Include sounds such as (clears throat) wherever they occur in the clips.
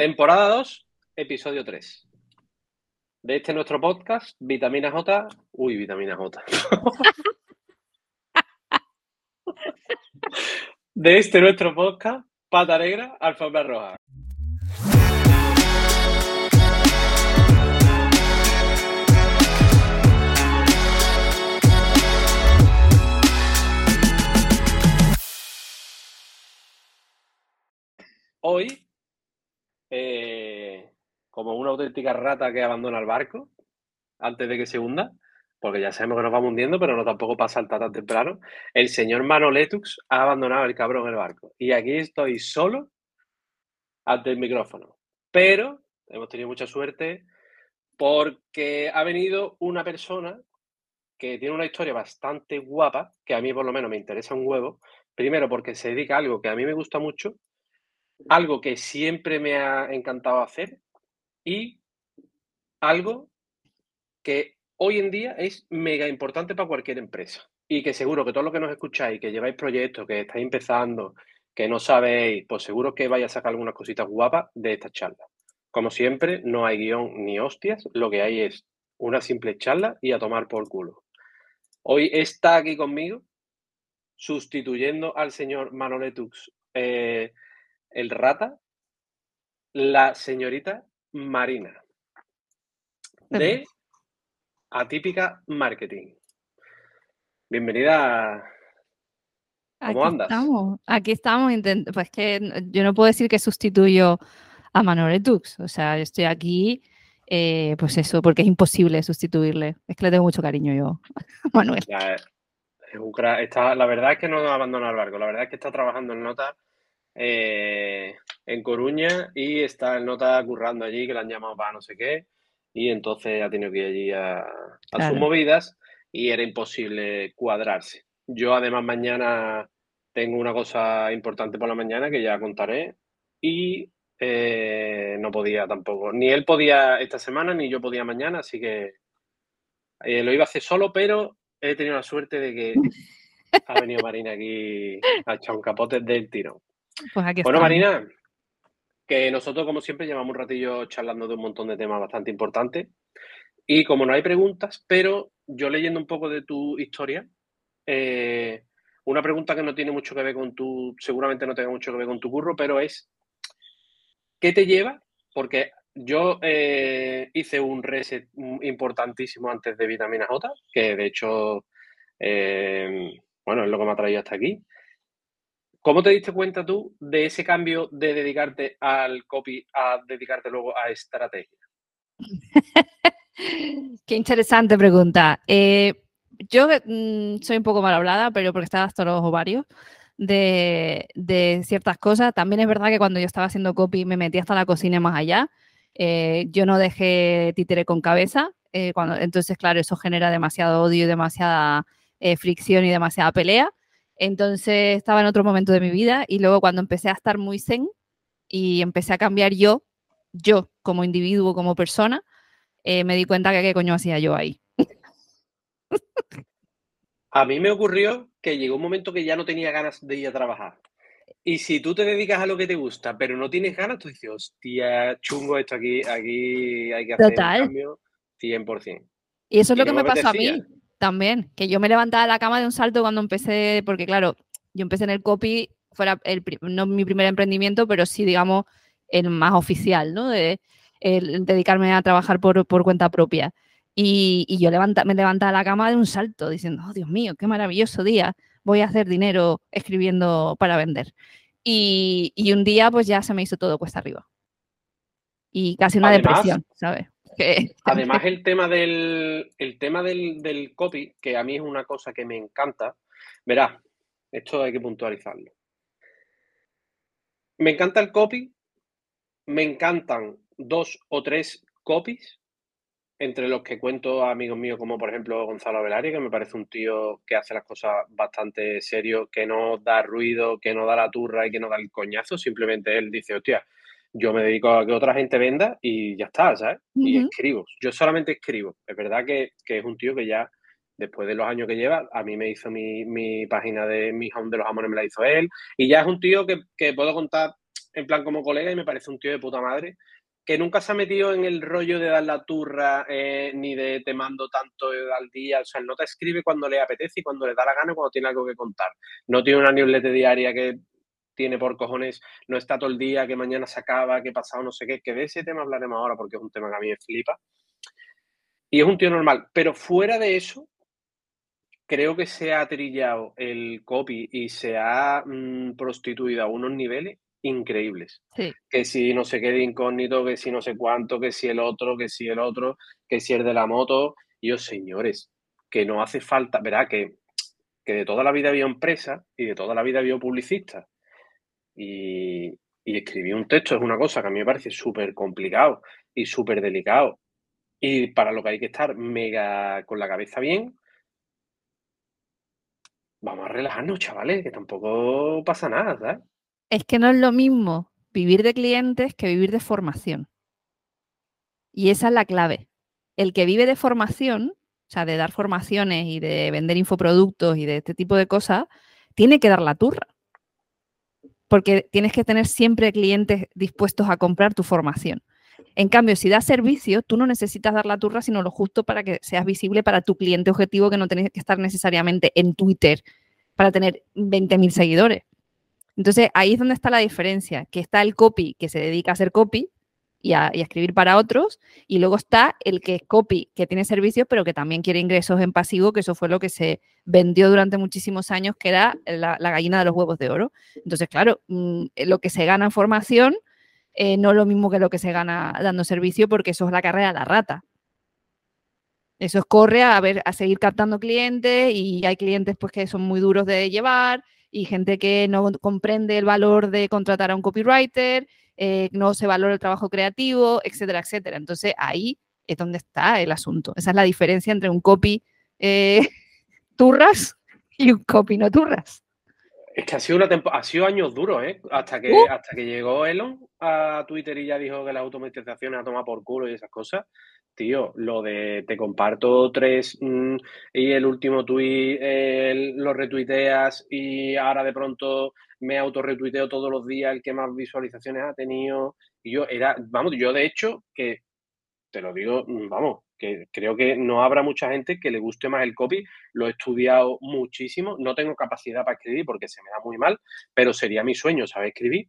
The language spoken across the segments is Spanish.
Temporada 2, episodio 3. De este nuestro podcast, Vitamina J. Uy, Vitamina J. (laughs) de este nuestro podcast, Pata Negra, Alfombra Roja. Hoy, eh, como una auténtica rata que abandona el barco antes de que se hunda, porque ya sabemos que nos vamos hundiendo, pero no tampoco pasa saltar tan temprano, el señor Manoletux ha abandonado el cabrón el barco. Y aquí estoy solo ante el micrófono. Pero hemos tenido mucha suerte porque ha venido una persona que tiene una historia bastante guapa, que a mí por lo menos me interesa un huevo. Primero porque se dedica a algo que a mí me gusta mucho algo que siempre me ha encantado hacer y algo que hoy en día es mega importante para cualquier empresa. Y que seguro que todo lo que nos escucháis, que lleváis proyectos, que estáis empezando, que no sabéis, pues seguro que vais a sacar algunas cositas guapas de esta charla. Como siempre, no hay guion ni hostias, lo que hay es una simple charla y a tomar por culo. Hoy está aquí conmigo, sustituyendo al señor Manoletux eh, el rata, la señorita Marina, de Atípica Marketing. Bienvenida. ¿Cómo aquí andas? Estamos, aquí estamos. Pues que yo no puedo decir que sustituyo a Manuel Tux. O sea, yo estoy aquí, eh, pues eso, porque es imposible sustituirle. Es que le tengo mucho cariño yo a Manuel. La, está, la verdad es que no abandona el barco. La verdad es que está trabajando en notas eh, en Coruña y está el nota currando allí, que le han llamado para no sé qué, y entonces ha tenido que ir allí a, sus movidas y era imposible cuadrarse. Yo además mañana tengo una cosa importante por la mañana que ya contaré y eh, no podía tampoco. Ni él podía esta semana, ni yo podía mañana, así que eh, lo iba a hacer solo, pero he tenido la suerte de que (laughs) ha venido Marina aquí a echar un capote del tirón. Pues bueno, Marina, que nosotros, como siempre, llevamos un ratillo charlando de un montón de temas bastante importantes. Y como no hay preguntas, pero yo leyendo un poco de tu historia, eh, una pregunta que no tiene mucho que ver con tu, seguramente no tenga mucho que ver con tu curro, pero es, ¿qué te lleva? Porque yo eh, hice un reset importantísimo antes de vitamina J, que de hecho, eh, bueno, es lo que me ha traído hasta aquí. ¿Cómo te diste cuenta tú de ese cambio de dedicarte al copy a dedicarte luego a estrategia? (laughs) Qué interesante pregunta. Eh, yo mm, soy un poco mal hablada, pero porque estaba hasta los ovarios de, ciertas cosas. También es verdad que cuando yo estaba haciendo copy me metí hasta la cocina más allá. Eh, yo no dejé títere con cabeza. Eh, entonces, claro, eso genera demasiado odio demasiada fricción y demasiada pelea. Entonces estaba en otro momento de mi vida y luego cuando empecé a estar muy zen y empecé a cambiar yo, yo como individuo, como persona, eh, me di cuenta que qué coño hacía yo ahí. A mí me ocurrió que llegó un momento que ya no tenía ganas de ir a trabajar. Y si tú te dedicas a lo que te gusta, pero no tienes ganas, tú dices, hostia, chungo esto aquí, aquí hay que hacer un cambio 100%. Y eso es lo que me pasó a mí. También, que yo me levantaba de la cama de un salto cuando empecé, porque claro, yo empecé en el copy, fuera el, no mi primer emprendimiento, pero sí, digamos, el más oficial, ¿no? De dedicarme a trabajar por, cuenta propia. Y, yo levanta, me levantaba de la cama de un salto, diciendo, oh, Dios mío, qué maravilloso día, voy a hacer dinero escribiendo para vender. Y, un día, pues ya se me hizo todo cuesta arriba. Y casi una depresión, ¿sabes? (laughs) Además, el tema del, el tema del, copy, que a mí es una cosa que me encanta, verá, esto hay que puntualizarlo. Me encanta el copy, me encantan dos o tres copies, entre los que cuento a amigos míos como por ejemplo Gonzalo Velari, que me parece un tío que hace las cosas bastante serio, que no da ruido, que no da la turra y que no da el coñazo, simplemente él dice, hostia, yo me dedico a que otra gente venda y ya está, ¿sabes? Y escribo. Yo solamente escribo. Es verdad que, es un tío que ya, después de los años que lleva, a mí me hizo mi, página de mi home de los amores, me la hizo él. Y ya es un tío que, puedo contar en plan como colega y me parece un tío de puta madre que nunca se ha metido en el rollo de dar la turra eh, ni de te mando tanto al día. O sea, no te escribe cuando le apetece y cuando le da la gana cuando tiene algo que contar. No tiene una newsletter diaria que tiene por cojones, no está todo el día, que mañana se acaba, que pasado no sé qué, que de ese tema hablaremos ahora porque es un tema que a mí me flipa. Y es un tío normal, pero fuera de eso, creo que se ha trillado el copy y se ha mm, prostituido a unos niveles increíbles. Que si no sé qué de incógnito, que si no sé cuánto, que si el otro, que si el otro, que si el de la moto. Y os señores, que no hace falta, verá que, que de toda la vida había empresa y de toda la vida había publicista. Y, y escribir un texto es una cosa que a mí me parece súper complicado y súper delicado. Y para lo que hay que estar mega con la cabeza bien, vamos a relajarnos, chavales, que tampoco pasa nada, ¿sabes? Es que no es lo mismo vivir de clientes que vivir de formación. Y esa es la clave. El que vive de formación, o sea, de dar formaciones y de vender infoproductos y de este tipo de cosas, tiene que dar la turra. Porque tienes que tener siempre clientes dispuestos a comprar tu formación. En cambio, si das servicio, tú no necesitas dar la turra, sino lo justo para que seas visible para tu cliente objetivo, que no tienes que estar necesariamente en Twitter para tener 20.000 seguidores. Entonces, ahí es donde está la diferencia, que está el copy que se dedica a hacer copy y a, escribir para otros, y luego está el que es copy, que tiene servicios, pero que también quiere ingresos en pasivo, que eso fue lo que se vendió durante muchísimos años, que era la, gallina de los huevos de oro. Entonces, claro, mm, lo que se gana en formación eh, no es lo mismo que lo que se gana dando servicio, porque eso es la carrera de la rata. Eso es corre a ver, a seguir captando clientes y hay clientes pues que son muy duros de llevar y gente que no comprende el valor de contratar a un copywriter, eh, no se valora el trabajo creativo, etcétera, etcétera. Entonces ahí es donde está el asunto. Esa es la diferencia entre un copy eh, (laughs) turras y un copy no turras. Es que ha sido, una ha sido años duros, ¿eh? Hasta que, uh. hasta que llegó Elon a Twitter y ya dijo que las automatizaciones a tomar por culo y esas cosas. Tío, lo de te comparto tres mm, y el último tweet lo retuiteas y ahora de pronto me autorretuiteo todos los días el que más visualizaciones ha tenido. Y yo era, vamos, yo de hecho, que te lo digo, mm, vamos, que creo que no habrá mucha gente que le guste más el copy. Lo he estudiado muchísimo. No tengo capacidad para escribir porque se me da muy mal, pero sería mi sueño saber escribir.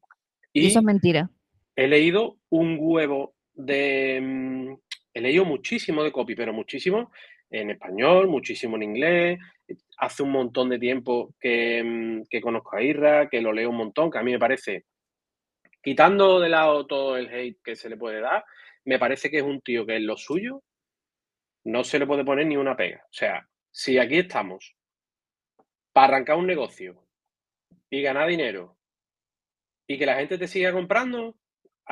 Y eso es mentira. He leído un huevo de. He leído muchísimo de copy, pero muchísimo en español, muchísimo en inglés. Hace un montón de tiempo que, mm, que conozco a Irra, que lo leo un montón, que a mí me parece, quitando de lado todo el hate que se le puede dar, me parece que es un tío que es lo suyo no se le puede poner ni una pega. O sea, si aquí estamos para arrancar un negocio y ganar dinero y que la gente te siga comprando,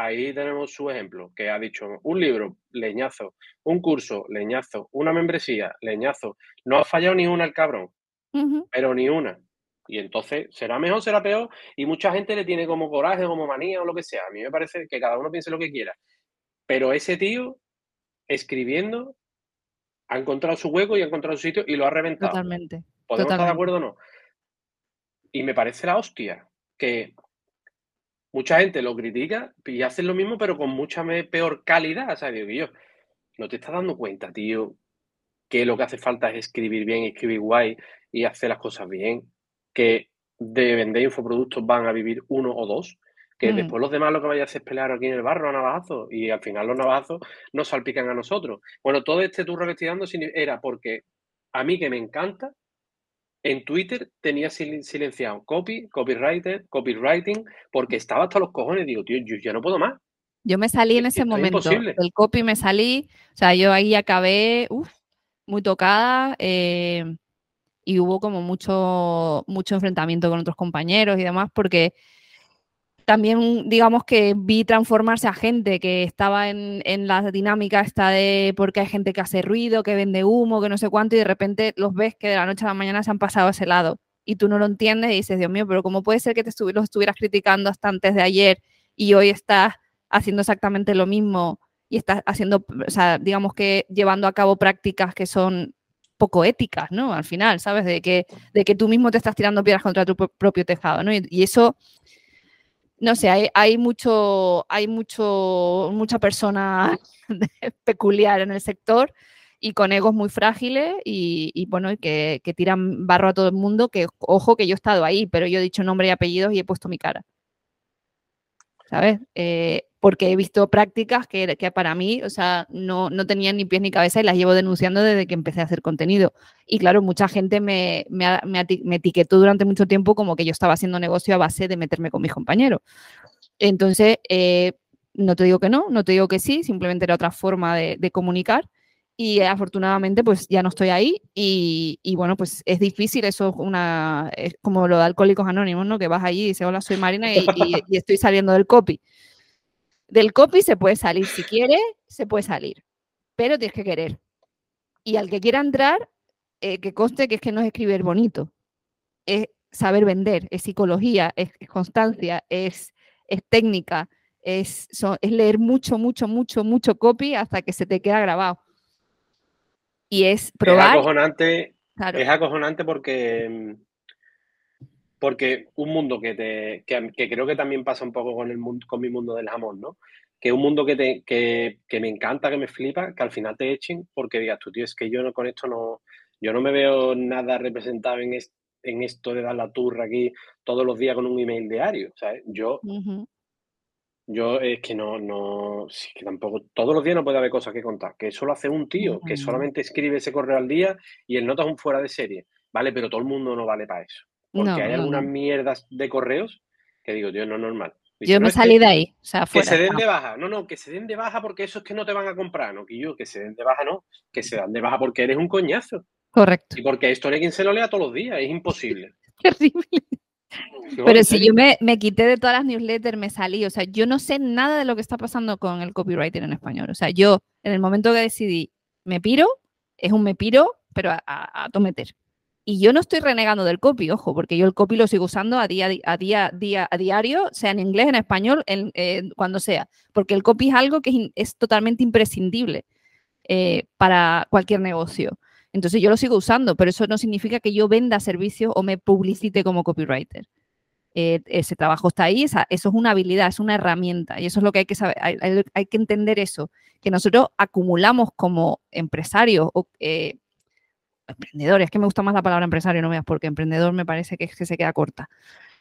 ahí tenemos su ejemplo, que ha dicho un libro, leñazo, un curso, leñazo, una membresía, leñazo. No ha fallado ni una el cabrón, pero ni una. Y entonces, ¿será mejor, será peor? Y mucha gente le tiene como coraje, como manía o lo que sea. A mí me parece que cada uno piense lo que quiera. Pero ese tío, escribiendo, ha encontrado su hueco y ha encontrado su sitio y lo ha reventado. Totalmente. ¿Podemos estar de acuerdo o no? Y me parece la hostia que mucha gente lo critica y hace lo mismo, pero con mucha peor calidad. O sea, digo, yo, no te estás dando cuenta, tío, que lo que hace falta es escribir bien, escribir guay y hacer las cosas bien. Que de vender infoproductos van a vivir uno o dos que mm. después los demás lo que vaya a hacer es pelear aquí en el barro a navajazos y al final los navajazos nos salpican a nosotros. Bueno, todo este turro que estoy dando era porque a mí que me encanta, en Twitter tenía silenciado copy, copywriter, copywriting, porque estaba hasta los cojones. Digo, tío, yo ya no puedo más. Yo me salí en ese momento. El copy me salí, o sea, yo ahí acabé muy tocada eh, y hubo como mucho, mucho enfrentamiento con otros compañeros y demás, porque también digamos que vi transformarse a gente que estaba en, la dinámica esta de porque hay gente que hace ruido, que vende humo, que no sé cuánto, y de repente los ves que de la noche a la mañana se han pasado a ese lado y tú no lo entiendes y dices, Dios mío, pero ¿cómo puede ser que te los estuvieras criticando hasta antes de ayer y hoy estás haciendo exactamente lo mismo y estás haciendo, o sea, digamos que llevando a cabo prácticas que son poco éticas, ¿no? Al final, ¿sabes? De que, de que tú mismo te estás tirando piedras contra tu propio tejado, ¿no? y eso no sé, hay, hay mucho, hay mucho, mucha persona (laughs) peculiar en el sector y con egos muy frágiles y, bueno, que, que, tiran barro a todo el mundo, que ojo que yo he estado ahí, pero yo he dicho nombre y apellidos y he puesto mi cara. ¿Sabes? Eh, porque he visto prácticas que, que, para mí, o sea, no, no, tenían ni pies ni cabeza y las llevo denunciando desde que empecé a hacer contenido. Y claro, mucha gente me, me, me, etiquetó durante mucho tiempo como que yo estaba haciendo negocio a base de meterme con mis compañeros. Entonces, eh, no te digo que no, no te digo que sí, simplemente era otra forma de, de comunicar y afortunadamente pues ya no estoy ahí y, bueno, pues es difícil, eso es una, es como lo de Alcohólicos Anónimos, ¿no? Que vas allí y dices, hola, soy Marina y, y, estoy saliendo del copy. Del copy se puede salir, si quiere, se puede salir, pero tienes que querer. Y al que quiera entrar, eh, que conste que es que no es escribir bonito, es saber vender, es psicología, es, constancia, es, es técnica, es, es leer mucho, mucho, mucho, mucho copy hasta que se te queda grabado y es probar. Es acojonante, es acojonante porque, porque un mundo que, te, que, creo que también pasa un poco con, el mundo, con mi mundo del jamón, ¿no? Que un mundo que, te, que, que, me encanta, que me flipa, que al final te echen porque digas tú, tío, es que yo no, con esto no, yo no me veo nada representado en, en esto de dar la turra aquí todos los días con un email diario, ¿sabes? Yo, yo es que no, no, sí, que tampoco, todos los días no puede haber cosas que contar, que eso lo hace un tío, que solamente escribe ese correo al día y el nota es un fuera de serie, ¿vale? Pero todo el mundo no vale para eso. Porque hay algunas mierdas de correos que digo, tío, no es normal. yo me salí de ahí, o sea, Que se den de baja, no, no, que se den de baja porque eso es que no te van a comprar, no, que yo, que se den de baja, no, que se dan de baja porque eres un coñazo. Correcto. Y porque esto no hay quien se lo lea todos los días, es imposible. (laughs) Terrible. (laughs) Pero si yo me, quité de todas las newsletters, me salí, o sea, yo no sé nada de lo que está pasando con el copywriting en español. O sea, yo en el momento que decidí, me piro, es un me piro, pero a, a, meter. Y yo no estoy renegando del copy, ojo, porque yo el copy lo sigo usando a día a día, día a diario, sea en inglés, en español, en, cuando sea, porque el copy es algo que es, totalmente imprescindible eh, para cualquier negocio. Entonces yo lo sigo usando, pero eso no significa que yo venda servicios o me publicite como copywriter. Eh, ese trabajo está ahí, eso es una habilidad, es una herramienta y eso es lo que hay que saber, hay, que entender eso, que nosotros acumulamos como empresarios o eh, emprendedores, que me gusta más la palabra empresario, no veas, porque emprendedor me parece que, es que se queda corta.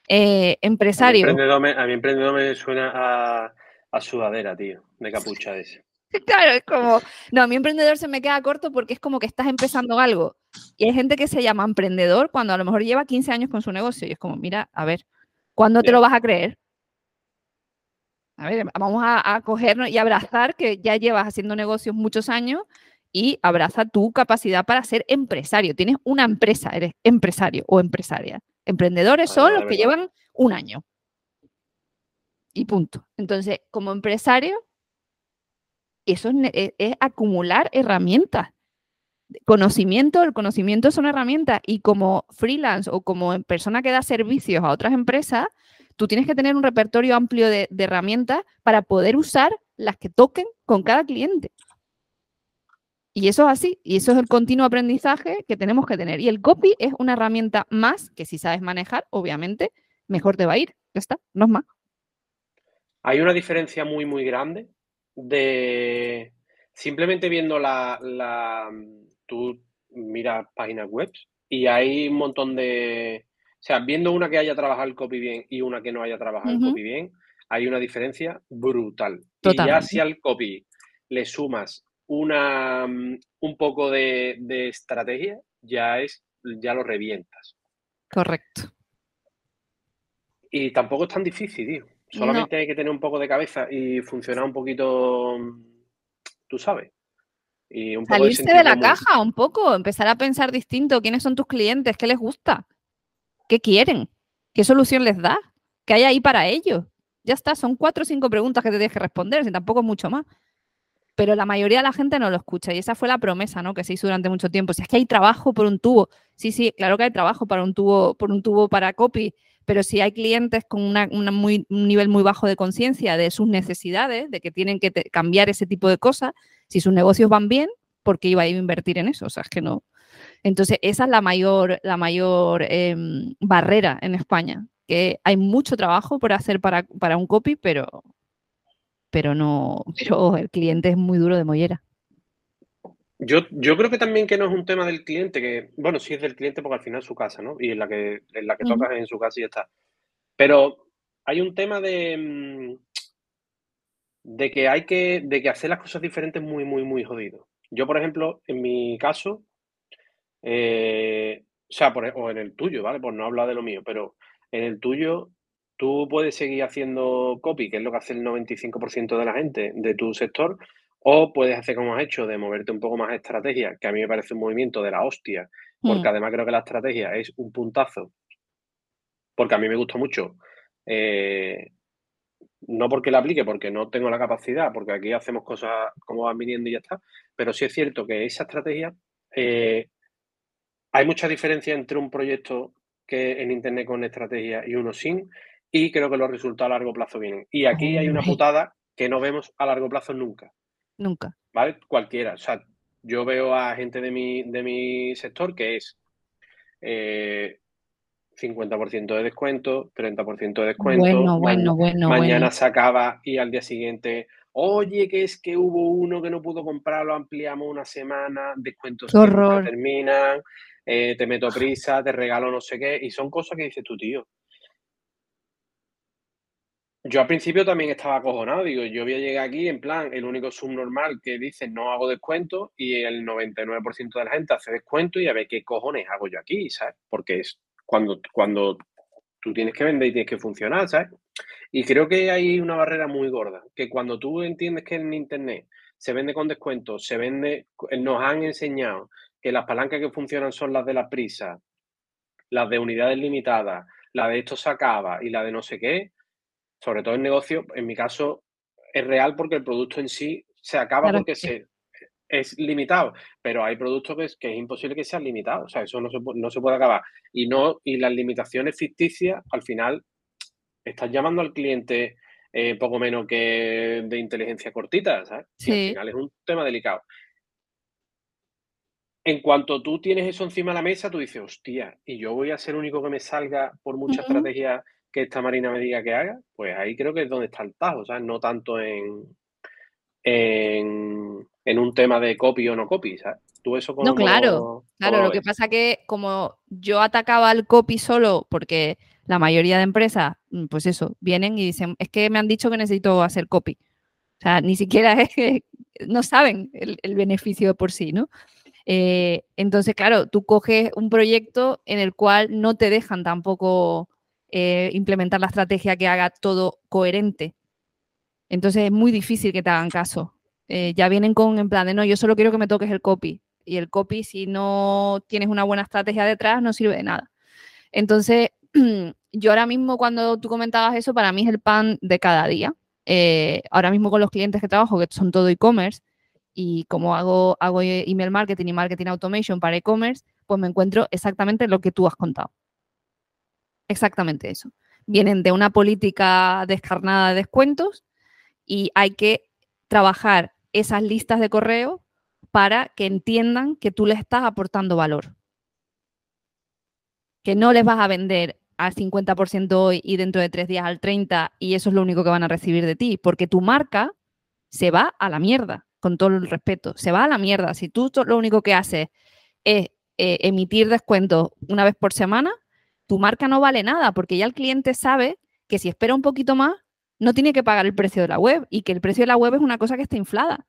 Eh, empresario. A mí emprendedor me, suena a, a sudadera, tío, de capucha ese. (laughs) Claro, es como, no, a mi emprendedor se me queda corto porque es como que estás empezando algo. Y hay gente que se llama emprendedor cuando a lo mejor lleva 15 años con su negocio y es como, mira, a ver, ¿cuándo te lo vas a creer? A ver, vamos a, a cogernos y abrazar que ya llevas haciendo negocios muchos años y abraza tu capacidad para ser empresario. Tienes una empresa, eres empresario o empresaria. Emprendedores son los que llevan un año. Y punto. Entonces, como empresario, eso e, es, acumular herramientas. Conocimiento, el conocimiento es una herramienta y como freelance o como persona que da servicios a otras empresas, tú tienes que tener un repertorio amplio de, herramientas para poder usar las que toquen con cada cliente. Y eso es así, y eso es el continuo aprendizaje que tenemos que tener. Y el copy es una herramienta más que si sabes manejar, obviamente, mejor te va a ir. Ya está, no es más. Hay una diferencia muy, muy grande de simplemente viendo la, la tú miras páginas web y hay un montón de, o sea, viendo una que haya trabajado el copy bien y una que no haya trabajado el copy bien, hay una diferencia brutal. Y ya si al copy le sumas una, un poco de, de estrategia, ya es, ya lo revientas. Correcto. Y tampoco es tan difícil, tío. Solamente hay que tener un poco de cabeza y funcionar un poquito, tú sabes. Y un poco Salirse de, la caja un poco, empezar a pensar distinto. ¿Quiénes son tus clientes? ¿Qué les gusta? ¿Qué quieren? ¿Qué solución les da? ¿Qué hay ahí para ellos? Ya está, son cuatro o cinco preguntas que te tienes que responder, si tampoco es mucho más. Pero la mayoría de la gente no lo escucha y esa fue la promesa, ¿no? Que se hizo durante mucho tiempo. Si es que hay trabajo por un tubo. Sí, sí, claro que hay trabajo para un tubo, por un tubo para copy, pero si hay clientes con un nivel muy bajo de conciencia de sus necesidades, de que tienen que cambiar ese tipo de cosas, si sus negocios van bien, ¿por qué iba a invertir en eso? O sea, es que no. Entonces, esa es la mayor, la mayor em, barrera en España. que hay mucho trabajo por hacer para, para un copy, pero, pero no, (laughs) pero el cliente es muy duro de mollera. Yo, yo creo que también que no es un tema del cliente, que, bueno, sí es del cliente porque al final es su casa, ¿no? Y en la que, en la que tocas en su casa y ya está. Pero hay un tema de, mm, de que hay que, de que hacer las cosas diferentes muy, muy, muy jodido. Yo, por ejemplo, en mi caso, eh, o sea, por, o en el tuyo, ¿vale? Por no hablar de lo mío, pero en el tuyo tú puedes seguir haciendo copy, que es lo que hace el 95% de la gente de tu sector, o puedes hacer como has hecho, de moverte un poco más a estrategia, que a mí me parece un movimiento de la hostia, porque mm. además creo que la estrategia es un puntazo, porque a mí me gusta mucho. Eh, no porque la aplique, porque no tengo la capacidad, porque aquí hacemos cosas como van viniendo y ya está, pero sí es cierto que esa estrategia, eh, hay mucha diferencia entre un proyecto que en Internet con estrategia y uno sin, y creo que los resultados a largo plazo vienen. Y aquí hay una putada que no vemos a largo plazo nunca. Nunca. ¿Vale? Cualquiera. O sea, yo veo a gente de mi, de mi sector que es 50% eh, de descuento, 30% de descuento. Bueno, bueno, bueno. Mañana se acaba y al día siguiente, oye, que es que hubo uno que no pudo comprar, lo ampliamos una semana, descuentos que terminan, eh, te meto prisa, te regalo no sé qué, y son cosas que dices tu tío. Yo al principio también estaba acojonado, digo, yo voy a llegar aquí en plan, el único subnormal que dice no hago descuento y el 99% de la gente hace descuento y a ver qué cojones hago yo aquí, ¿sabes? Porque es cuando, cuando tú tienes que vender y tienes que funcionar, ¿sabes? Y creo que hay una barrera muy gorda, que cuando tú entiendes que en Internet se vende con descuento, se vende, nos han enseñado que las palancas que funcionan son las de la prisa, las de unidades limitadas, la de esto se acaba y la de no sé qué, sobre todo en negocio, en mi caso es real porque el producto en sí se acaba porque se, es limitado, pero hay productos que es, que es imposible que sean limitados, o sea, eso no se, no se puede acabar. Y, no, y las limitaciones ficticias, al final, estás llamando al cliente eh, poco menos que de inteligencia cortita, ¿sabes? al final es un tema delicado. En cuanto tú tienes eso encima de la mesa, tú dices, hostia, y yo voy a ser el único que me salga por mucha estrategia que esta Marina me diga que haga, pues ahí creo que es donde está el tajo, ¿sabes? No tanto en, en, un tema de copy o no copy, ¿sabes? Tú eso No, claro, claro, lo que pasa que como yo atacaba al copy solo porque la mayoría de empresas, mm, pues eso, vienen y dicen, es que me han dicho que necesito hacer copy. O sea, ni siquiera es (laughs) que no saben el, beneficio por sí, ¿no? Eh, entonces, claro, tú coges un proyecto en el cual no te dejan tampoco eh, implementar la estrategia que haga todo coherente. Entonces es muy difícil que te hagan caso. Eh, ya vienen con en plan de no, yo solo quiero que me toques el copy. Y el copy, si no tienes una buena estrategia detrás, no sirve de nada. Entonces, (clears throat) yo ahora mismo cuando tú comentabas eso, para mí es el pan de cada día. Eh, ahora mismo con los clientes que trabajo, que son todo e-commerce, y como hago, hago email marketing y marketing automation para e-commerce, pues me encuentro exactamente lo que tú has contado. Exactamente eso. Vienen de una política descarnada de descuentos y hay que trabajar esas listas de correo para que entiendan que tú les estás aportando valor. Que no les vas a vender al 50% hoy y dentro de tres días al 30% y eso es lo único que van a recibir de ti, porque tu marca se va a la mierda, con todo el respeto, se va a la mierda. Si tú lo único que haces es eh, emitir descuentos una vez por semana, tu marca no vale nada porque ya el cliente sabe que si espera un poquito más, no tiene que pagar el precio de la web y que el precio de la web es una cosa que está inflada.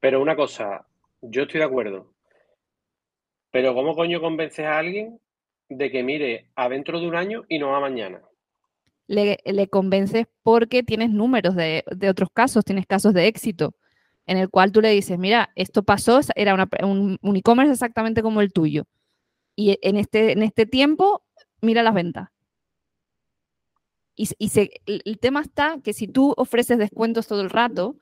Pero una cosa, yo estoy de acuerdo. Pero ¿cómo coño convences a alguien de que mire a dentro de un año y no a mañana? Le, convences porque tienes números de, otros casos, tienes casos de éxito, en el cual tú le dices, mira, esto pasó, era un, un e-commerce exactamente como el tuyo y en este, en este tiempo, mira las ventas. Y, el tema está que si tú ofreces descuentos todo el rato,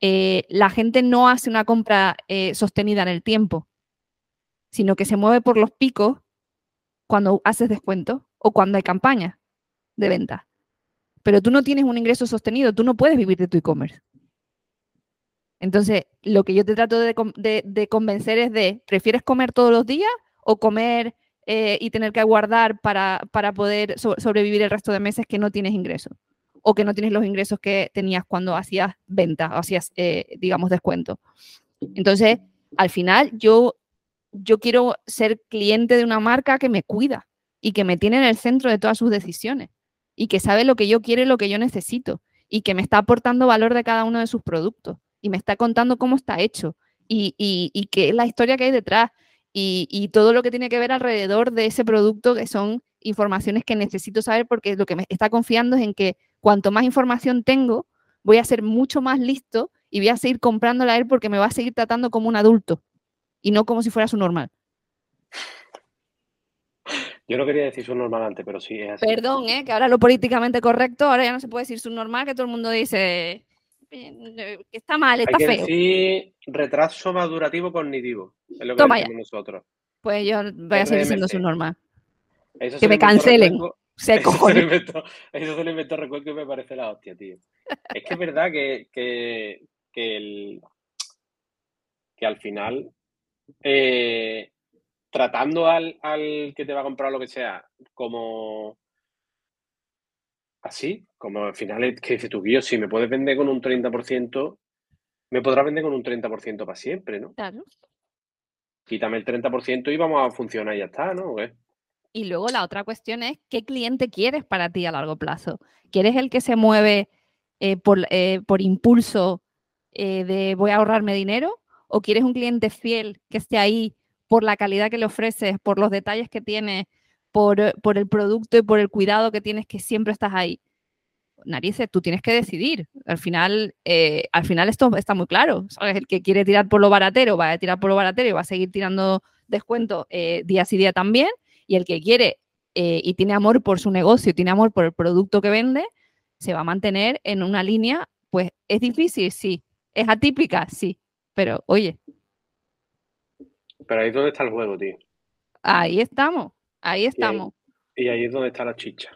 eh, la gente no hace una compra eh, sostenida en el tiempo, sino que se mueve por los picos cuando haces descuento o cuando hay campaña de venta. Pero tú no tienes un ingreso sostenido, tú no puedes vivir de tu e-commerce. Entonces, lo que yo te trato de, de convencer es de, ¿prefieres comer todos los días o comer eh, y tener que guardar para, poder sobrevivir el resto de meses que no tienes ingresos o que no tienes los ingresos que tenías cuando hacías venta o hacías, eh, digamos, descuento. Entonces, al final, yo, yo quiero ser cliente de una marca que me cuida y que me tiene en el centro de todas sus decisiones y que sabe lo que yo quiero y lo que yo necesito y que me está aportando valor de cada uno de sus productos y me está contando cómo está hecho y, y, y qué es la historia que hay detrás y, todo lo que tiene que ver alrededor de ese producto, que son informaciones que necesito saber porque lo que me está confiando es en que cuanto más información tengo, voy a ser mucho más listo y voy a seguir comprándola a él porque me va a seguir tratando como un adulto y no como si fuera su normal. Yo no quería decir su normal antes, pero sí es así. Perdón, ¿eh? que ahora lo políticamente correcto, ahora ya no se puede decir su normal, que todo el mundo dice que está mal, está Hay que feo. Decir retraso madurativo cognitivo. Es lo que Toma decimos nosotros. Pues yo voy a seguir siendo su norma. Eso que me cancelen. Se (laughs) eso, se inventó, eso se lo inventó recuerdo y me parece la hostia, tío. Es que es verdad que, que, que, el, que al final, eh, tratando al, al que te va a comprar lo que sea como así, como al final es que dice tu guío, si me puedes vender con un 30%, me podrás vender con un 30% para siempre, ¿no? Claro. Quítame el 30% y vamos a funcionar y ya está, ¿no? Y luego la otra cuestión es, ¿qué cliente quieres para ti a largo plazo? ¿Quieres el que se mueve eh, por, eh, por, impulso eh, de voy a ahorrarme dinero? ¿O quieres un cliente fiel que esté ahí por la calidad que le ofreces, por los detalles que tiene, por, por el producto y por el cuidado que tienes que siempre estás ahí? narices, tú tienes que decidir. Al final, eh, al final esto está muy claro. El que quiere tirar por lo baratero va a tirar por lo baratero y va a seguir tirando descuento eh, día sí día también. Y el que quiere eh, y tiene amor por su negocio, tiene amor por el producto que vende, se va a mantener en una línea, pues es difícil, sí. Es atípica, sí. Pero oye. Pero ahí es donde está el juego, tío. Ahí estamos, ahí estamos. y ahí es donde está la chicha.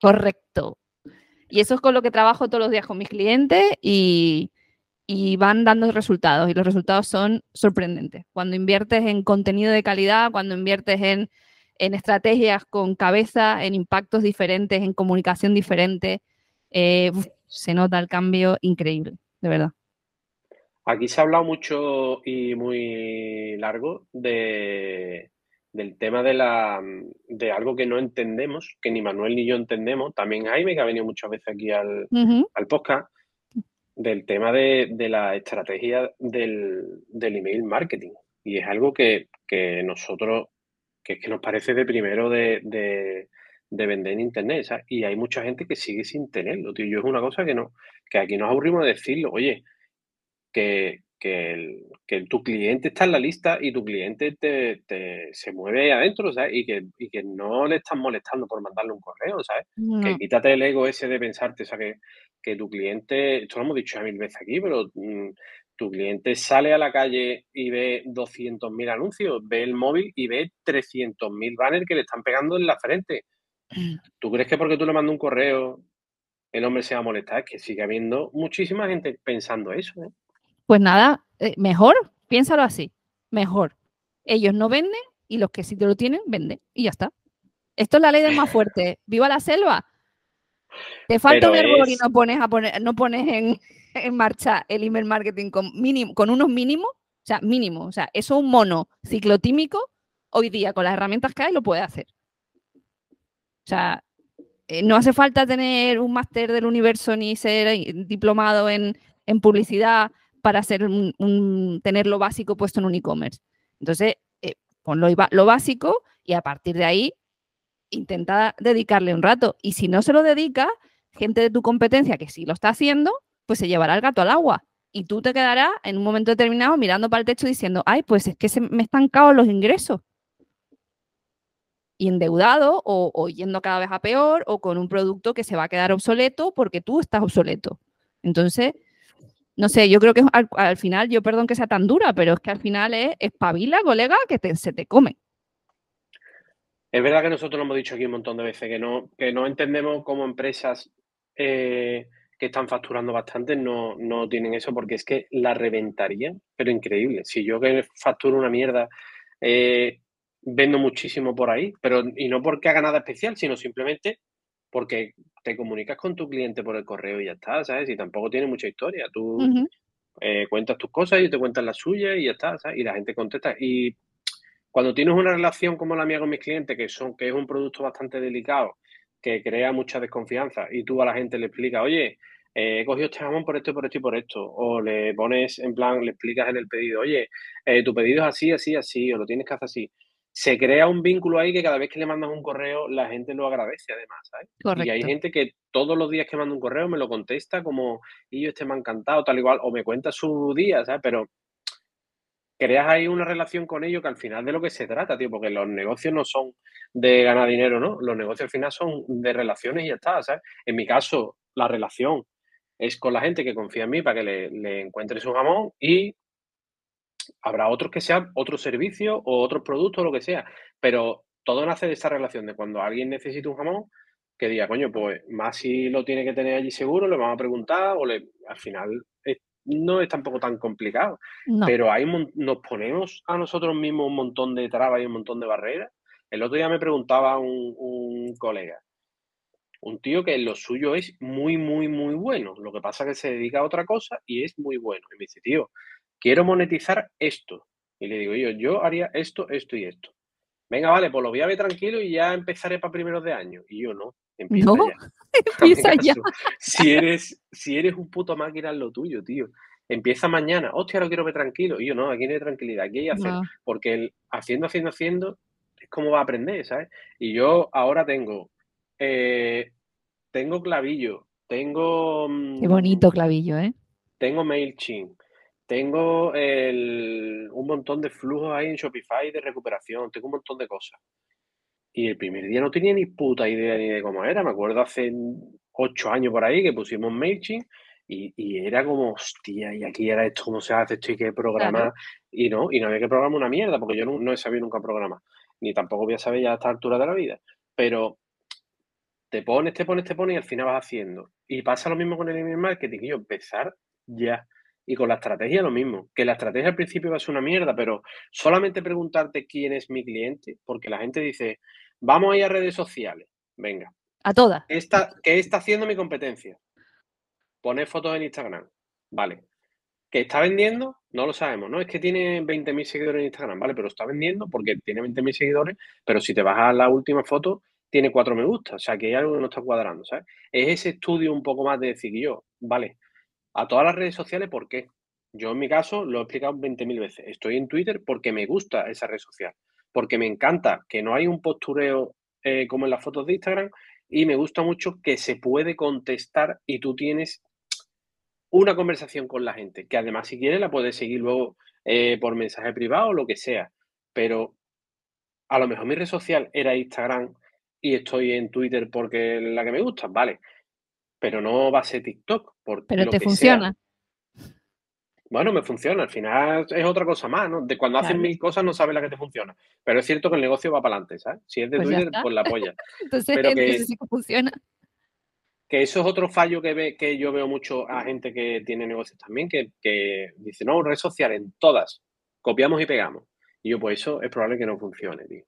Correcto. Y eso es con lo que trabajo todos los días con mis clientes y, van dando resultados. Y los resultados son sorprendentes. Cuando inviertes en contenido de calidad, cuando inviertes en, estrategias con cabeza, en impactos diferentes, en comunicación diferente, eh, se nota el cambio increíble, de verdad. Aquí se ha hablado mucho y muy largo de, del tema de, la, de algo que no entendemos, que ni Manuel ni yo entendemos, también Jaime, que ha venido muchas veces aquí al, podcast, del tema de, la estrategia del, email marketing. Y es algo que, nosotros, que es que nos parece de primero de, vender en internet. Y hay mucha gente que sigue sin tenerlo, tío. Yo es una cosa que no, que aquí nos aburrimos de decirlo, oye, que, que, tu cliente está en la lista y tu cliente te, se mueve adentro, ¿sabes? Y que, que no le estás molestando por mandarle un correo, ¿sabes? Que quítate el ego ese de pensarte, o sea, que, que tu cliente, esto lo hemos dicho ya mil veces aquí, pero mm, tu cliente sale a la calle y ve 200.000 anuncios, ve el móvil y ve 300.000 banners que le están pegando en la frente. Mm. ¿Tú crees que porque tú le mandas un correo el hombre se va a molestar? Es que sigue habiendo muchísima gente pensando eso, ¿eh? Pues nada, eh, mejor, piénsalo así, mejor. Ellos no venden y los que sí te lo tienen, venden y ya está. Esto es la ley del más fuerte. ¡Viva la selva! Te falta un error y no pones, a poner, no pones en, marcha el email marketing con, mínimo, con unos mínimos, o sea, mínimo, o sea, eso un mono ciclotímico, hoy día con las herramientas que hay lo puede hacer. O sea, eh, no hace falta tener un máster del universo ni ser diplomado en, en publicidad para hacer un, tener lo básico puesto en un e-commerce. Entonces, eh, lo, básico y a partir de ahí intenta dedicarle un rato. Y si no se lo dedica, gente de tu competencia que sí lo está haciendo, pues se llevará el gato al agua. Y tú te quedarás en un momento determinado mirando para el techo diciendo, ay, pues es que se me están caos los ingresos. Y endeudado o, o yendo cada vez a peor o con un producto que se va a quedar obsoleto porque tú estás obsoleto. Entonces, no sé, yo creo que al, final, yo perdón que sea tan dura, pero es que al final es espabila, colega, que se te come. Es verdad que nosotros lo hemos dicho aquí un montón de veces, que no, que no entendemos cómo empresas eh, que están facturando bastante no, no tienen eso, porque es que la reventaría, pero increíble. Si yo que facturo una mierda, eh, vendo muchísimo por ahí, pero y no porque haga nada especial, sino simplemente porque te comunicas con tu cliente por el correo y ya está, ¿sabes? Y tampoco tiene mucha historia. Tú eh, cuentas tus cosas y te cuentas las suyas y ya está, ¿sabes? Y la gente contesta. Y cuando tienes una relación como la mía con mis clientes, que, son, que es un producto bastante delicado, que crea mucha desconfianza, y tú a la gente le explicas, oye, eh, he cogido este jamón por esto, por esto y por esto. O le pones, en plan, le explicas en el pedido, oye, eh, tu pedido es así, así, así, o lo tienes que hacer así se crea un vínculo ahí que cada vez que le mandas un correo la gente lo agradece además, ¿sabes? Y hay gente que todos los días que manda un correo me lo contesta como, y yo este me ha encantado, tal igual, o me cuenta su día, ¿sabes? Pero creas ahí una relación con ellos que al final de lo que se trata, tío, porque los negocios no son de ganar dinero, ¿no? Los negocios al final son de relaciones y ya está, ¿sabes? En mi caso, la relación es con la gente que confía en mí para que le, le encuentre su jamón y habrá otros que sean otro servicio o otros productos, lo que sea, pero todo nace de esa relación de cuando alguien necesita un jamón, que diga, coño, pues más si lo tiene que tener allí seguro, le vamos a preguntar o le, al final no es tampoco tan complicado, pero hay, nos ponemos a nosotros mismos un montón de trabas y un montón de barreras. El otro día me preguntaba un, un colega, un tío que lo suyo es muy, muy, muy bueno. Lo que pasa es que se dedica a otra cosa y es muy bueno. Y me dice, tío, quiero monetizar esto. Y le digo yo, yo haría esto, esto y esto. Venga, vale, pues lo voy a ver tranquilo y ya empezaré para primeros de año. Y yo no, empieza no, ya. (laughs) empieza ya. Si eres, si eres un puto máquina en lo tuyo, tío. Empieza mañana, hostia, lo quiero ver tranquilo. Y yo no, aquí no hay tranquilidad, aquí hay hacer. Porque el haciendo, haciendo, haciendo, es como va a aprender, ¿sabes? Y yo ahora tengo, eh, tengo clavillo, tengo... Qué bonito mm, clavillo, ¿eh? Tengo MailChimp, tengo un montón de flujos ahí en Shopify de recuperación, tengo un montón de cosas. Y el primer día no tenía ni puta idea ni de cómo era. Me acuerdo hace ocho años por ahí que pusimos MailChimp y, y era como, hostia, y aquí era esto, cómo se hace esto y qué programar. Y no, y no había que programar una mierda, porque yo no, he sabido nunca programar. Ni tampoco voy a saber ya a esta altura de la vida. Pero te pones, te pones, te pones y al final vas haciendo. Y pasa lo mismo con el email marketing. Y yo, empezar ya. Y con la estrategia lo mismo, que la estrategia al principio va a ser una mierda, pero solamente preguntarte quién es mi cliente, porque la gente dice, vamos a ir a redes sociales, venga. A todas. ¿Qué está, qué está haciendo mi competencia? Poner fotos en Instagram, vale. ¿Que está vendiendo? No lo sabemos, ¿no? Es que tiene 20.000 seguidores en Instagram, ¿vale? Pero está vendiendo porque tiene 20.000 seguidores, pero si te vas a la última foto, tiene 4 me gusta, o sea que hay algo que no está cuadrando, ¿sabes? Es ese estudio un poco más de decir yo, vale, a todas las redes sociales, ¿por qué? Yo en mi caso lo he explicado 20.000 veces. Estoy en Twitter porque me gusta esa red social, porque me encanta que no hay un postureo eh, como en las fotos de Instagram y me gusta mucho que se puede contestar y tú tienes una conversación con la gente, que además si quieres la puedes seguir luego eh, por mensaje privado o lo que sea, pero a lo mejor mi red social era Instagram y estoy en Twitter porque es la que me gusta, vale, pero no va a ser TikTok. Pero te funciona. Bueno, me funciona. Al final es otra cosa más, ¿no? De cuando hacen mil cosas no sabes la que te funciona. Pero es cierto que el negocio va para adelante, ¿sabes? Si es de pues Twitter, pues la apoya. (laughs) entonces, pero que, sí que funciona. Que eso es otro fallo que, ve, que yo veo mucho a gente que tiene negocios también, que, que dice, no, red social en todas, copiamos y pegamos. Y yo, pues eso es probable que no funcione, tío.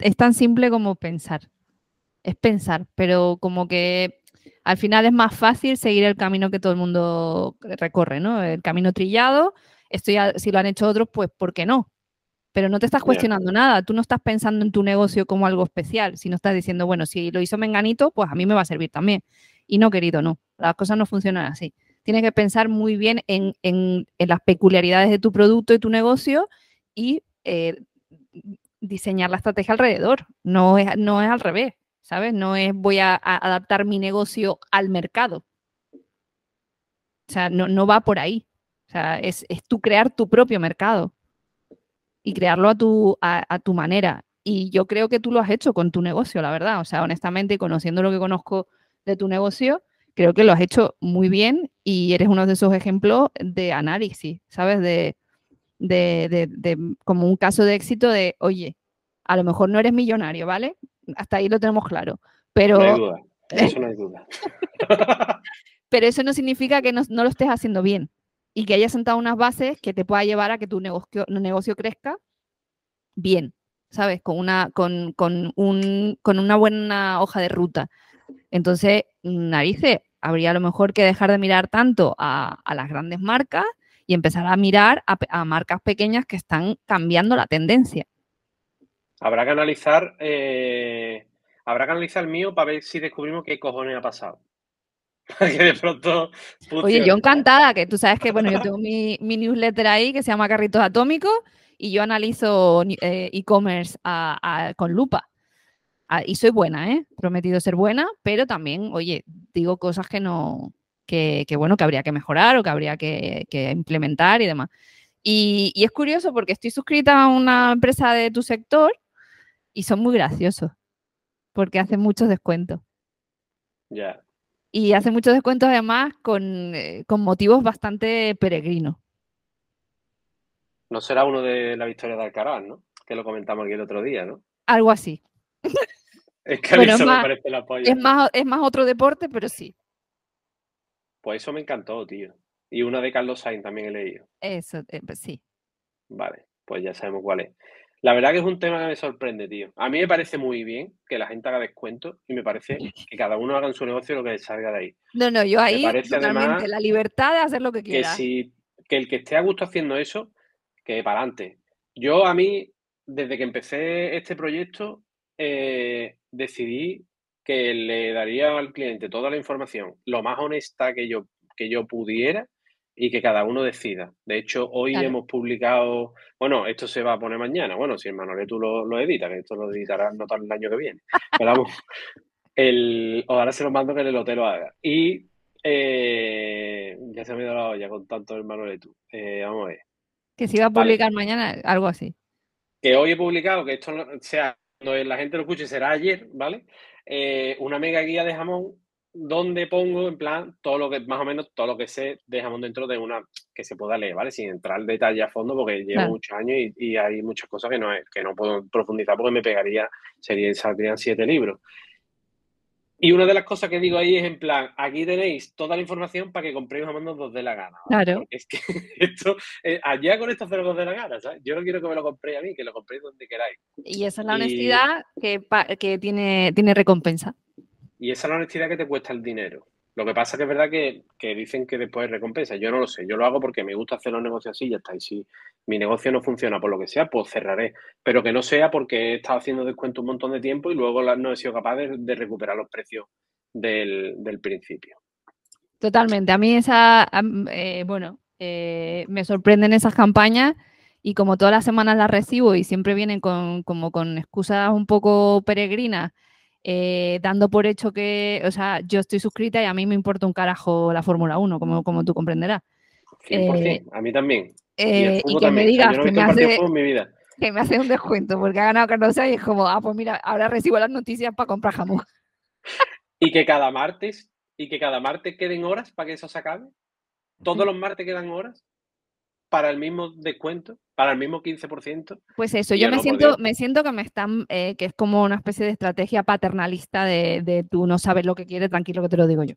Es tan simple como pensar. Es pensar, pero como que al final es más fácil seguir el camino que todo el mundo recorre, ¿no? El camino trillado, esto ya, si lo han hecho otros, pues ¿por qué no? Pero no te estás cuestionando nada, tú no estás pensando en tu negocio como algo especial, sino estás diciendo, bueno, si lo hizo Menganito, pues a mí me va a servir también. Y no, querido, no, las cosas no funcionan así. Tienes que pensar muy bien en, las peculiaridades de tu producto y tu negocio y eh, diseñar la estrategia alrededor. No es, no es al revés. ¿Sabes? No es voy a, adaptar mi negocio al mercado. O sea, no, va por ahí. O sea, es, es tú crear tu propio mercado y crearlo a tu, a, tu manera. Y yo creo que tú lo has hecho con tu negocio, la verdad. O sea, honestamente, conociendo lo que conozco de tu negocio, creo que lo has hecho muy bien y eres uno de esos ejemplos de análisis, ¿sabes? De, de, de, de, como un caso de éxito de, oye, a lo mejor no eres millonario, ¿vale? Hasta ahí lo tenemos claro. Pero, no hay duda, eso no hay duda. (laughs) pero eso no significa que no, lo estés haciendo bien y que hayas sentado unas bases que te pueda llevar a que tu negocio, negocio crezca bien, ¿sabes? Con una, con, con, un, con una buena hoja de ruta. Entonces, narices, habría a lo mejor que dejar de mirar tanto a, las grandes marcas y empezar a mirar a, marcas pequeñas que están cambiando la tendencia. Habrá que analizar, eh, habrá que analizar el mío para ver si descubrimos qué cojones ha pasado. (laughs) que de pronto. Oye, yo encantada, que tú sabes que, bueno, yo tengo mi, newsletter ahí que se llama Carritos Atómicos y yo analizo eh, e-commerce con lupa. Ah, y soy buena, ¿eh? Prometido ser buena, pero también, oye, digo cosas que no, que, bueno, que habría que mejorar o que habría que, implementar y demás. Y, es curioso porque estoy suscrita a una empresa de tu sector y son muy graciosos porque hacen muchos descuentos. Ya. Y hacen muchos descuentos además con, eh, con motivos bastante peregrinos. No será uno de la victoria de Alcaraz, ¿no? Que lo comentamos aquí el otro día, ¿no? Algo así. (laughs) Es que a mí eso me parece la Es más, es más otro deporte, pero sí. Pues eso me encantó, tío. Y una de Carlos Sainz también he leído. Eso, eh, pues sí. Vale, pues ya sabemos cuál es. La verdad que es un tema que me sorprende, tío. A mí me parece muy bien que la gente haga descuentos y me parece que cada uno haga en su negocio lo que salga de ahí. No, no, yo ahí totalmente la libertad de hacer lo que quiera. Que si que el que esté a gusto haciendo eso, que para adelante. Yo a mí, desde que empecé este proyecto, eh, decidí que le daría al cliente toda la información lo más honesta que yo, que yo pudiera y que cada uno decida. De hecho, hoy hemos publicado, bueno, esto se va a poner mañana, bueno, si el Manolé tú lo, lo editas, que esto lo editará no el año que viene. Pero vamos, el, ahora se lo mando que el hotel lo haga. Y eh, ya se me ha ido la olla con tanto el tú. Eh, vamos a ver. Que se iba a publicar mañana, algo así. Que hoy he publicado, que esto sea cuando la gente lo escuche será ayer, ¿vale? Eh, una mega guía de jamón donde pongo en plan todo lo que, más o menos todo lo que sé de jamón dentro de una que se pueda leer, ¿vale? Sin entrar en detalle a fondo porque llevo muchos años y, hay muchas cosas que no, que no puedo profundizar porque me pegaría, serían, saldrían siete libros. Y una de las cosas que digo ahí es en plan, aquí tenéis toda la información para que compréis jamón donde os dé la gana. Claro. Es que (laughs) esto, eh, allá con esto hacer os dé la gana, ¿sabes? Yo no quiero que me lo compréis a mí, que lo compréis donde queráis. Y esa es la honestidad que, que tiene, tiene recompensa. Y esa es la honestidad que te cuesta el dinero. Lo que pasa que es verdad que, que, dicen que después recompensa. Yo no lo sé. Yo lo hago porque me gusta hacer los negocios así y ya está. Y si mi negocio no funciona por lo que sea, pues cerraré. Pero que no sea porque he estado haciendo descuento un montón de tiempo y luego no he sido capaz de, recuperar los precios del, principio. Totalmente. A mí esa, eh, bueno, eh, me sorprenden esas campañas y como todas las semanas las recibo y siempre vienen con, como con excusas un poco peregrinas eh, dando por hecho que, o sea, yo estoy suscrita y a mí me importa un carajo la Fórmula 1, como, como tú comprenderás. 100%, eh, a mí también. y, eh, que me digas que, me hace, que me hace un descuento porque ha ganado Carlos y es como, ah, pues mira, ahora recibo las noticias para comprar jamón. y que cada martes, y que cada martes queden horas para que eso se acabe. Todos los martes quedan horas para el mismo descuento, para el mismo 15%. Pues eso, yo me siento, me siento que me están, eh, que es como una especie de estrategia paternalista de, de, tú no sabes lo que quieres, tranquilo que te lo digo yo.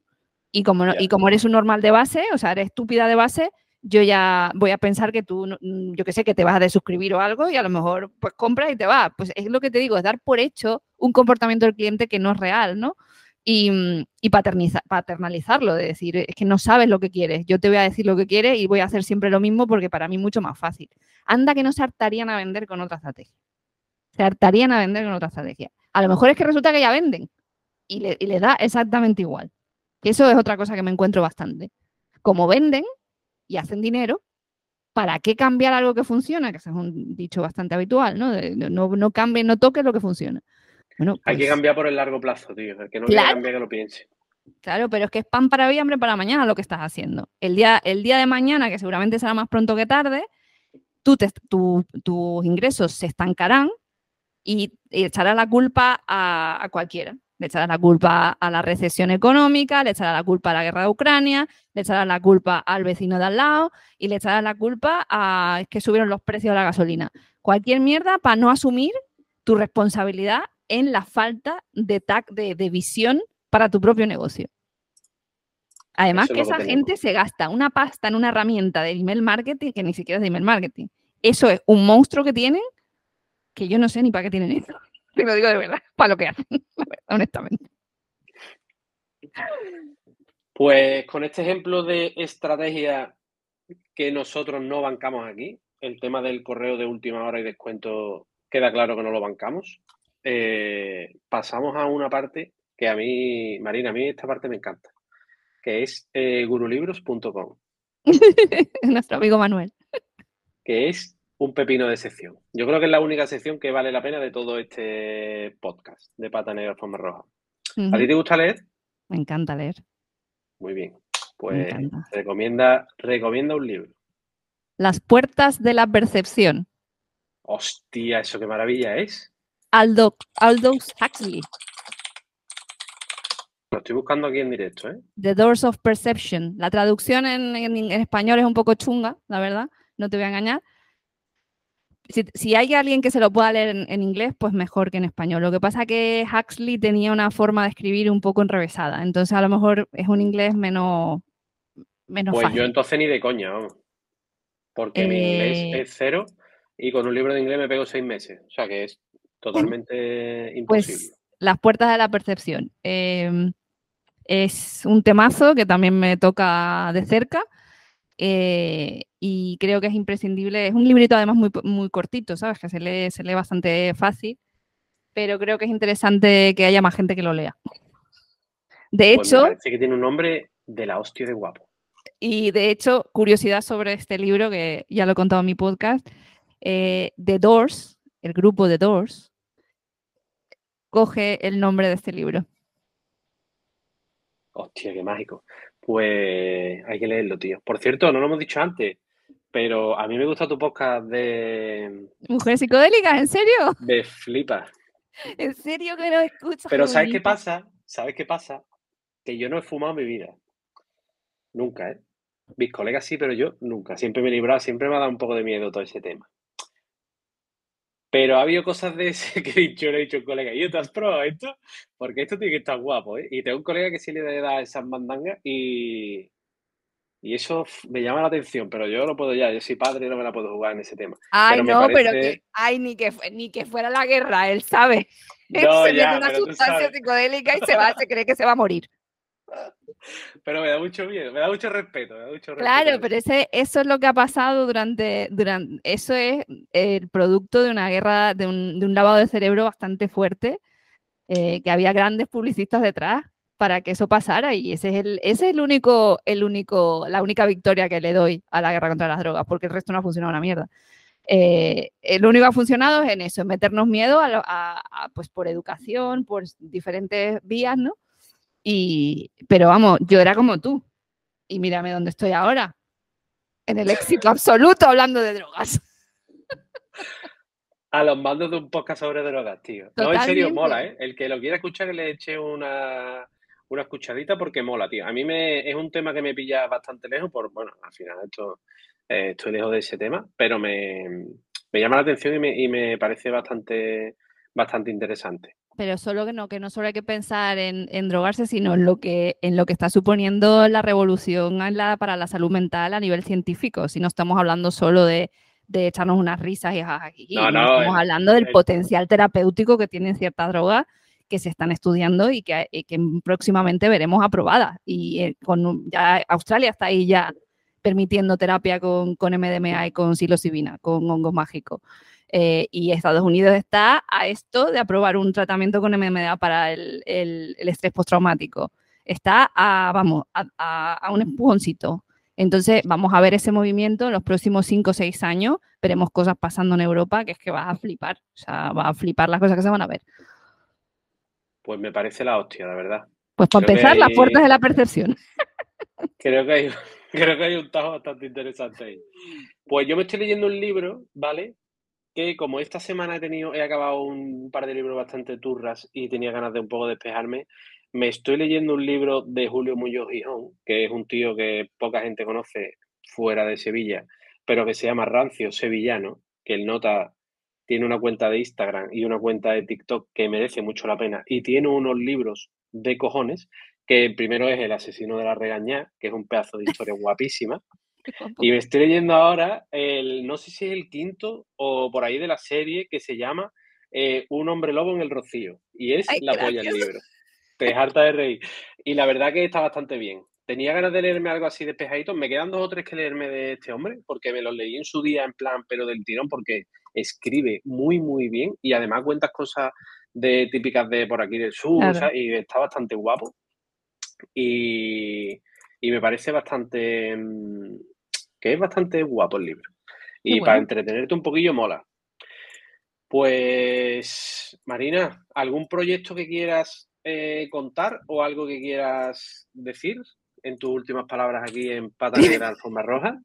Y como, y como eres un normal de base, o sea, eres estúpida de base, yo ya voy a pensar que tú, yo que sé, que te vas a desuscribir o algo y a lo mejor pues compras y te vas. Pues es lo que te digo, es dar por hecho un comportamiento del cliente que no es real, ¿no? y, mm, paternalizarlo, de decir, es que no sabes lo que quieres, yo te voy a decir lo que quieres y voy a hacer siempre lo mismo porque para mí es mucho más fácil. Anda que no se hartarían a vender con otra estrategia. Se hartarían a vender con otra estrategia. A lo mejor es que resulta que ya venden y le, y da exactamente igual. Que eso es otra cosa que me encuentro bastante. Como venden y hacen dinero, ¿para qué cambiar algo que funciona? Que es un dicho bastante habitual, ¿no? no, no cambie, no toques lo que funciona. Hay que pues cambiar por el largo plazo, tío. El que no claro. que lo piense. Claro, pero es que es pan para hoy hambre para mañana lo que estás haciendo. El día, el día de mañana, que seguramente será más pronto que tarde, tú tus ingresos se estancarán y, echarás la culpa a, cualquiera. Le echarás la culpa a la recesión económica, le echarás la culpa a la guerra de Ucrania, le echarás la culpa al vecino de al lado y le echarás la culpa a que subieron los precios de la gasolina. Cualquier mierda para no asumir tu responsabilidad en la falta de, de, visión para tu propio negocio. Además que esa gente se gasta una pasta en una herramienta de email marketing que ni siquiera es de email marketing. Eso es un monstruo que tienen que yo no sé ni para qué tienen eso. (laughs) Te lo digo de verdad, para lo que hacen, (laughs) honestamente. Pues con este ejemplo de estrategia que nosotros no bancamos aquí, el tema del correo de última hora y descuento queda claro que no lo bancamos. Eh, pasamos a una parte que a mí, Marina, a mí esta parte me encanta, que es eh, gurulibros.com. (laughs) Nuestro amigo Manuel. Que es un pepino de sección. Yo creo que es la única sección que vale la pena de todo este podcast de Pata Negra Forma Roja. ¿A ti te gusta leer? Me encanta leer. Muy bien. Pues recomienda, recomienda un libro. Las puertas de la percepción. Hostia, eso qué maravilla es. Aldo, Aldous Huxley. Lo estoy buscando aquí en directo, ¿eh? The Doors of Perception. La traducción en, español es un poco chunga, la verdad, no te voy a engañar. Si, hay alguien que se lo pueda leer en, inglés, pues mejor que en español. Lo que pasa es que Huxley tenía una forma de escribir un poco enrevesada, entonces a lo mejor es un inglés menos, menos pues yo entonces ni de coña, vamos. Porque mi inglés eh, es cero y con un libro de inglés me pego seis meses. O sea que es totalmente pues, imposible. Pues las puertas de la percepción. Em, es un temazo que también me toca de cerca. Eh, y creo que es imprescindible. Es un librito además muy, muy cortito, ¿sabes? Que se lee, se lee bastante fácil, pero creo que es interesante que haya más gente que lo lea. De pues hecho... parece que tiene un nombre de la hostia de guapo. Y de hecho, curiosidad sobre este libro, que ya lo he contado en mi podcast, eh, The Doors, el grupo The Doors, coge el nombre de este libro. Hostia, qué mágico. Pues hay que leerlo, tío. Por cierto, no lo hemos dicho antes, pero a mí me gusta tu podcast de... Mujeres psicodélicas, ¿en serio? De flipa. ¿En serio que no escuchas? Pero ¿sabes qué pasa? ¿Sabes qué pasa? Que yo no he fumado en mi vida. Nunca, ¿eh? Mis colegas sí, pero yo nunca. Siempre me he librado, siempre me ha dado un poco de miedo todo ese tema. Pero ha habido cosas de ese (laughs) que he dicho, le he dicho colega, ¿y te has probado esto? Porque esto tiene que estar guapo, ¿eh? Y tengo un colega que sí le da esas mandangas y, y eso me llama la atención, pero yo no puedo ya, yo soy padre y no me la puedo jugar en ese tema. Ay, no, pero que, ay, ni que, ni que fuera la guerra, él sabe. No, se ya, mete una sustancia psicodélica y se va, se cree que se va a morir. Pero me da mucho miedo, me da mucho respeto. claro, pero ese, eso es lo que ha pasado durante, durante. Eso es el producto de una guerra, de un, de un lavado de cerebro bastante fuerte, eh, que había grandes publicistas detrás para que eso pasara y ese es el, ese es el único, el único, la única victoria que le doy a la guerra contra las drogas, porque el resto no ha funcionado una mierda. Eh, lo único que ha funcionado es en eso, en meternos miedo a, pues por educación, por diferentes vías, ¿no? Y, pero vamos, yo era como tú. Y mírame dónde estoy ahora. En el éxito absoluto hablando de drogas. (laughs) A los mandos de un podcast sobre drogas, tío. No, en serio, mola, ¿eh? El que lo quiera escuchar, que le eche una, una escuchadita porque mola, tío. A mí me, es un tema que me pilla bastante lejos, por, bueno, al final esto, eh, estoy lejos de ese tema, pero me, me llama la atención y me, y me parece bastante, bastante interesante pero solo que no, que no solo hay que pensar en, drogarse, sino en lo que en lo que está suponiendo la revolución para la salud mental a nivel científico. Si no estamos hablando solo de, echarnos unas risas y, no, estamos hablando del potencial terapéutico que tienen ciertas drogas que se están estudiando y que, próximamente veremos aprobadas. Y eh, con ya Australia está ahí ya permitiendo terapia con, con MDMA y con psilocibina, con hongos mágicos. Eh, y Estados Unidos está a esto de aprobar un tratamiento con MMDA para el, estrés postraumático. Está a, vamos, a, un empujoncito. Entonces, vamos a ver ese movimiento en los próximos 5 o 6 años. Veremos cosas pasando en Europa que es que vas a flipar. O sea, vas a flipar las cosas que se van a ver. Pues me parece la hostia, la verdad. Pues para empezar, las puertas de la percepción. (laughs) Creo que hay, (laughs) creo que hay un tajo bastante interesante ahí. Pues yo me estoy leyendo un libro, ¿vale? Que como esta semana he tenido, he acabado un par de libros bastante turras y tenía ganas de un poco despejarme, me estoy leyendo un libro de Julio Muñoz Gijón, que es un tío que poca gente conoce fuera de Sevilla, pero que se llama Rancio Sevillano, que el nota tiene una cuenta de Instagram y una cuenta de TikTok que merece mucho la pena y tiene unos libros de cojones, que el primero es El asesino de la regañá, que es un pedazo de historia (laughs) guapísima. (laughs) Y me estoy leyendo ahora, el, no sé si es el quinto o por ahí de la serie que se llama eh, Un hombre lobo en el rocío. Y es la polla el libro. Te harta de reír. Y la verdad que está bastante bien. Tenía ganas de leerme algo así despejadito. Me quedan dos o tres que leerme de este hombre, porque me los leí en su día en plan, pero del tirón, porque escribe muy, muy bien y además cuentas cosas de típicas de por aquí del sur y está bastante guapo. Y, y, me parece bastante. Que es bastante guapo el libro. Y para entretenerte un poquillo mola. Pues, Marina, ¿algún proyecto que quieras eh, contar o algo que quieras decir en tus últimas palabras aquí en Pata Negra (laughs) Alfombra Roja?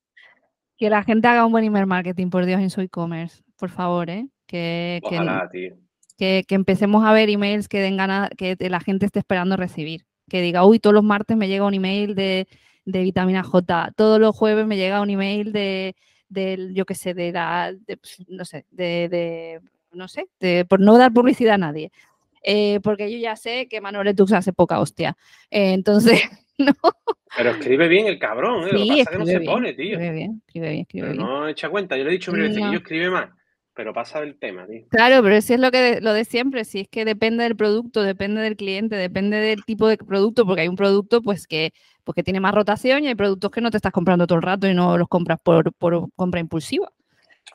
Que la gente haga un buen email marketing, por Dios, en su e-commerce, por favor, ¿eh? Que, que, que, empecemos a ver emails que den ganas, que la gente esté esperando recibir. Que diga, uy, todos los martes me llega un email de, de vitamina J, todos los jueves me llega un email de, de yo qué sé, de la, pues, no sé, de, de no sé, de, por no dar publicidad a nadie. Eh, porque yo ya sé que Manuel Tux hace poca hostia. Eh, entonces, (laughs) no. Pero escribe bien el cabrón, ¿eh? Sí, Lo que pasa es que no se pone, tío. Escribe bien, escribe bien, escribe bien. No echa cuenta, yo le he dicho mil veces que yo escribe más, pero pasa del tema, tío. Claro, pero si es lo que lo de siempre, si es que depende del producto, depende del cliente, depende del tipo de producto, porque hay un producto pues que, pues, que tiene más rotación y hay productos que no te estás comprando todo el rato y no los compras por, por compra impulsiva.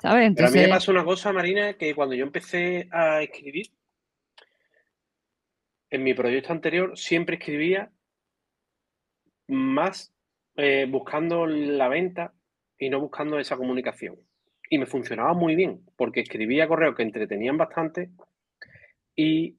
¿Sabes? Pero a mí me pasa una cosa, Marina, que cuando yo empecé a escribir, en mi proyecto anterior siempre escribía más eh, buscando la venta y no buscando esa comunicación. Y me funcionaba muy bien, porque escribía correos que entretenían bastante y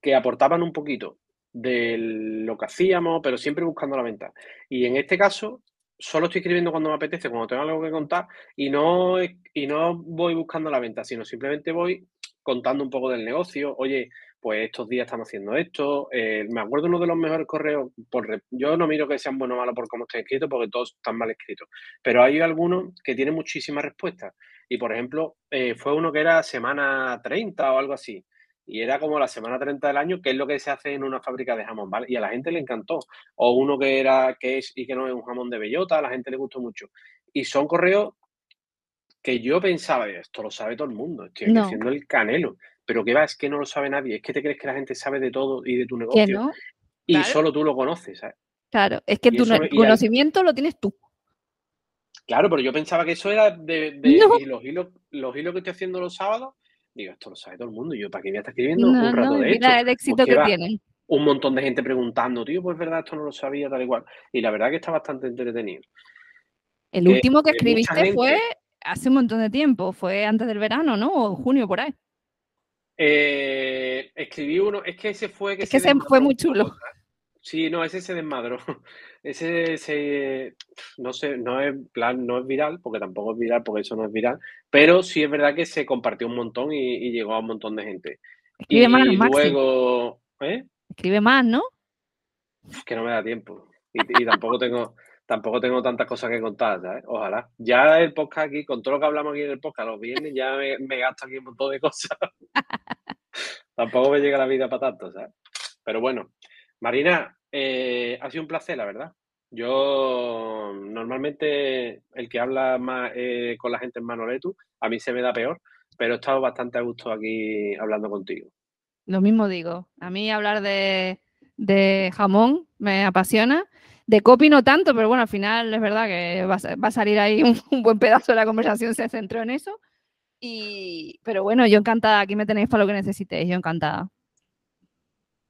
que aportaban un poquito de lo que hacíamos, pero siempre buscando la venta. Y en este caso, solo estoy escribiendo cuando me apetece, cuando tengo algo que contar, y no, y no voy buscando la venta, sino simplemente voy contando un poco del negocio. Oye, pues estos días estamos haciendo esto. Eh, me acuerdo uno de los mejores correos, por, yo no miro que sean buenos o malos por cómo estén escritos, porque todos están mal escritos, pero hay algunos que tienen muchísimas respuestas. Y por ejemplo, eh, fue uno que era semana 30 o algo así. Y era como la semana 30 del año, que es lo que se hace en una fábrica de jamón, ¿vale? Y a la gente le encantó. O uno que era, que es y que no es un jamón de bellota, a la gente le gustó mucho. Y son correos que yo pensaba, esto lo sabe todo el mundo, estoy haciendo el canelo. Pero que va, es que no lo sabe nadie. Es que te crees que la gente sabe de todo y de tu negocio. Y solo tú lo conoces, ¿sabes? Claro, es que tu conocimiento lo tienes tú. Claro, pero yo pensaba que eso era de, (laughs) los, hilos, los hilos que estoy haciendo los sábados. Digo, esto lo sabe todo el mundo. yo, ¿para qué voy a estar escribiendo un rato de esto? el éxito que tienen. Un montón de gente preguntando, tío, pues verdad, esto no lo sabía, tal y cual. Y la verdad que está bastante entretenido. El último que escribiste fue hace un montón de tiempo, fue antes del verano, ¿no? O en junio por ahí. Eh, escribí uno, es que ese fue que es que ese fue muy chulo. Sí, no, ese se desmadró. (laughs) Ese se, no sé, no es plan, no es viral, porque tampoco es viral, porque eso no es viral, pero sí es verdad que se compartió un montón y, llegó a un montón de gente. Escribe y más, luego, ¿eh? Escribe más, ¿no? que no me da tiempo. Y, tampoco tengo, tampoco tengo tantas cosas que contar, ¿sabes? Ojalá. Ya el podcast aquí, con todo lo que hablamos aquí en el podcast, los viernes ya me, me gasto aquí un montón de cosas. (laughs) tampoco me llega la vida para tanto, ¿sabes? Pero bueno, Marina, eh, ha sido un placer, la verdad. Yo normalmente el que habla más eh, con la gente en Manoletu, a mí se me da peor, pero he estado bastante a gusto aquí hablando contigo. Lo mismo digo, a mí hablar de, jamón me apasiona. De copy no tanto, pero bueno, al final es verdad que va, a salir ahí (laughs) un, buen pedazo de la conversación, se centró en eso. Y, pero bueno, yo encantada, aquí me tenéis para lo que necesitéis, yo encantada.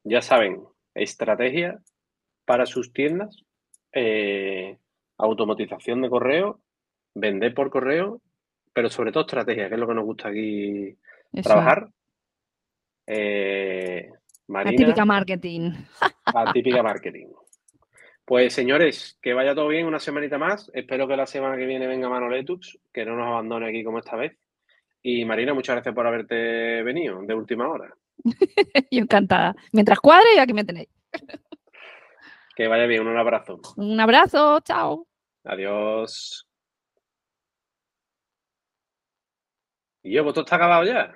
Ya saben, estrategia para sus tiendas, eh, automatización de correo, vender por correo, pero sobre todo estrategia, que es lo que nos gusta aquí trabajar. Eh, la típica marketing. La típica marketing. Pues señores, que vaya todo bien una semanita más. Espero que la semana que viene venga Manoletux, que no nos abandone aquí como esta vez. Y Marina, muchas gracias por haberte venido de última hora. (laughs) Yo encantada. Mientras cuadre, aquí me tenéis. (laughs) que vaya bien, un abrazo. Un abrazo, chao. Adiós. Y yo, ¿vos está acabado ya?